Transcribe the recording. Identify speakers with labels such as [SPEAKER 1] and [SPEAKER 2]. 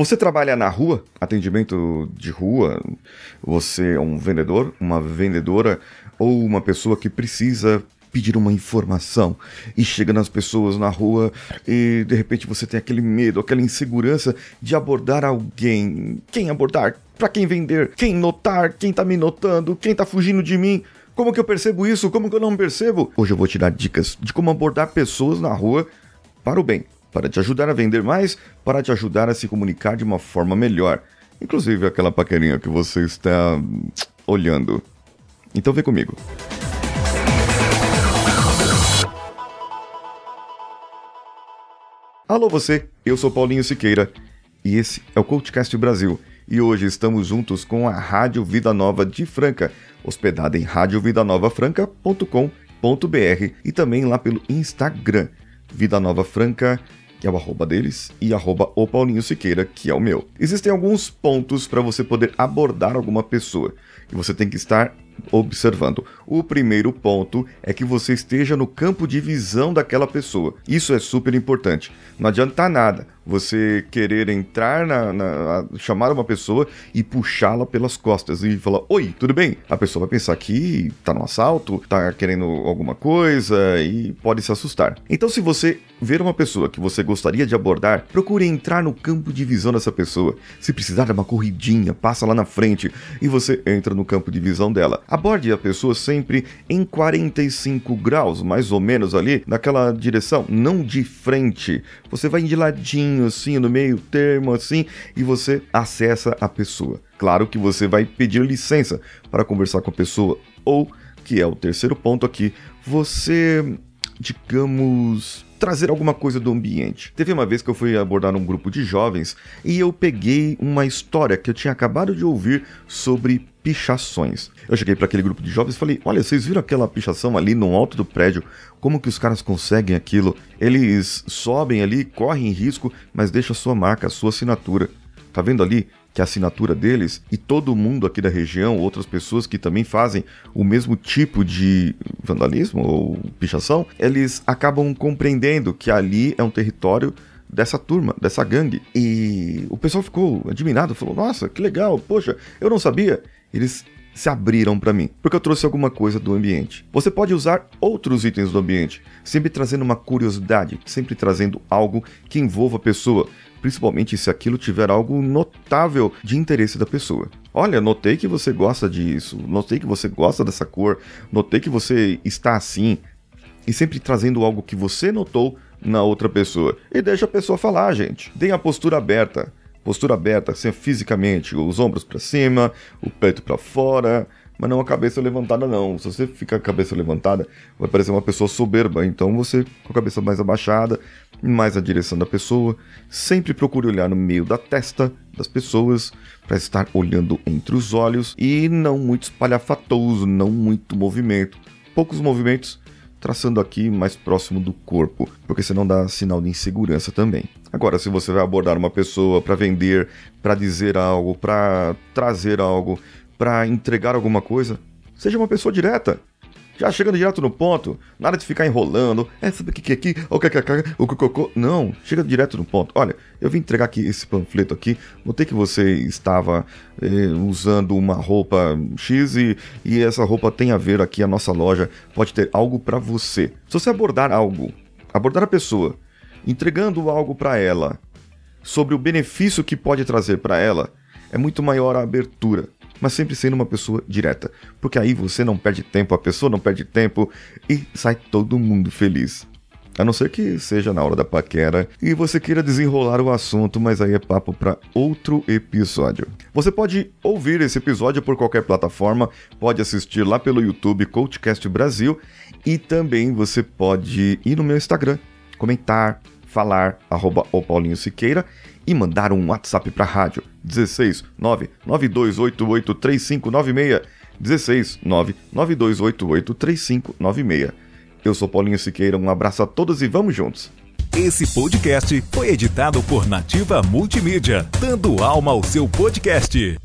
[SPEAKER 1] Você trabalha na rua, atendimento de rua, você é um vendedor, uma vendedora ou uma pessoa que precisa pedir uma informação e chega nas pessoas na rua e de repente você tem aquele medo, aquela insegurança de abordar alguém. Quem abordar? Para quem vender? Quem notar? Quem tá me notando? Quem tá fugindo de mim? Como que eu percebo isso? Como que eu não percebo? Hoje eu vou te dar dicas de como abordar pessoas na rua para o bem, para te ajudar a vender mais, para te ajudar a se comunicar de uma forma melhor. Inclusive aquela paquerinha que você está hum, olhando. Então vem comigo. Alô você, eu sou Paulinho Siqueira e esse é o Coachcast Brasil. E hoje estamos juntos com a Rádio Vida Nova de Franca, hospedada em radiovidanovafranca.com.br e também lá pelo Instagram, Vida Nova Franca, que é o arroba deles, e arroba o Paulinho Siqueira, que é o meu. Existem alguns pontos para você poder abordar alguma pessoa e você tem que estar observando. O primeiro ponto é que você esteja no campo de visão daquela pessoa. Isso é super importante. Não adianta nada você querer entrar na, na chamar uma pessoa e puxá-la pelas costas e falar: "Oi, tudo bem?". A pessoa vai pensar que tá no assalto, tá querendo alguma coisa e pode se assustar. Então, se você ver uma pessoa que você gostaria de abordar, procure entrar no campo de visão dessa pessoa. Se precisar de uma corridinha, passa lá na frente e você entra no campo de visão dela. Aborde a pessoa sempre em 45 graus, mais ou menos ali, naquela direção, não de frente. Você vai de ladinho assim, no meio termo assim, e você acessa a pessoa. Claro que você vai pedir licença para conversar com a pessoa, ou, que é o terceiro ponto aqui, você, digamos, trazer alguma coisa do ambiente. Teve uma vez que eu fui abordar um grupo de jovens e eu peguei uma história que eu tinha acabado de ouvir sobre pichações. Eu cheguei para aquele grupo de jovens e falei: "Olha, vocês viram aquela pichação ali no alto do prédio? Como que os caras conseguem aquilo? Eles sobem ali, correm risco, mas deixam a sua marca, a sua assinatura. Tá vendo ali? que a assinatura deles e todo mundo aqui da região, outras pessoas que também fazem o mesmo tipo de vandalismo ou pichação, eles acabam compreendendo que ali é um território dessa turma, dessa gangue. E o pessoal ficou admirado, falou: "Nossa, que legal, poxa, eu não sabia". Eles se abriram para mim, porque eu trouxe alguma coisa do ambiente. Você pode usar outros itens do ambiente, sempre trazendo uma curiosidade, sempre trazendo algo que envolva a pessoa, principalmente se aquilo tiver algo notável de interesse da pessoa. Olha, notei que você gosta disso, notei que você gosta dessa cor, notei que você está assim, e sempre trazendo algo que você notou na outra pessoa. E deixa a pessoa falar, gente. Tem a postura aberta. Postura aberta, assim, fisicamente, os ombros para cima, o peito para fora, mas não a cabeça levantada não. Se você fica com a cabeça levantada, vai parecer uma pessoa soberba. Então você com a cabeça mais abaixada, mais a direção da pessoa, sempre procure olhar no meio da testa das pessoas para estar olhando entre os olhos e não muito espalhafatoso, não muito movimento. Poucos movimentos traçando aqui mais próximo do corpo, porque senão dá sinal de insegurança também. Agora, se você vai abordar uma pessoa para vender, para dizer algo, para trazer algo, para entregar alguma coisa, seja uma pessoa direta. Já chegando direto no ponto, nada de ficar enrolando. É, sabe o que é aqui? O que é o cocô? Não, chega direto no ponto. Olha, eu vim entregar aqui esse panfleto aqui. Notei que você estava eh, usando uma roupa X e, e essa roupa tem a ver aqui a nossa loja. Pode ter algo para você. Se você abordar algo, abordar a pessoa, entregando algo para ela sobre o benefício que pode trazer para ela, é muito maior a abertura mas sempre sendo uma pessoa direta, porque aí você não perde tempo, a pessoa não perde tempo e sai todo mundo feliz. A não ser que seja na hora da paquera e você queira desenrolar o assunto, mas aí é papo para outro episódio. Você pode ouvir esse episódio por qualquer plataforma, pode assistir lá pelo YouTube Coachcast Brasil e também você pode ir no meu Instagram, comentar, falar, arroba o Paulinho Siqueira e mandar um WhatsApp para a rádio 16 992883596 16 992883596. Eu sou Paulinho Siqueira, um abraço a todos e vamos juntos.
[SPEAKER 2] Esse podcast foi editado por Nativa Multimídia, dando alma ao seu podcast.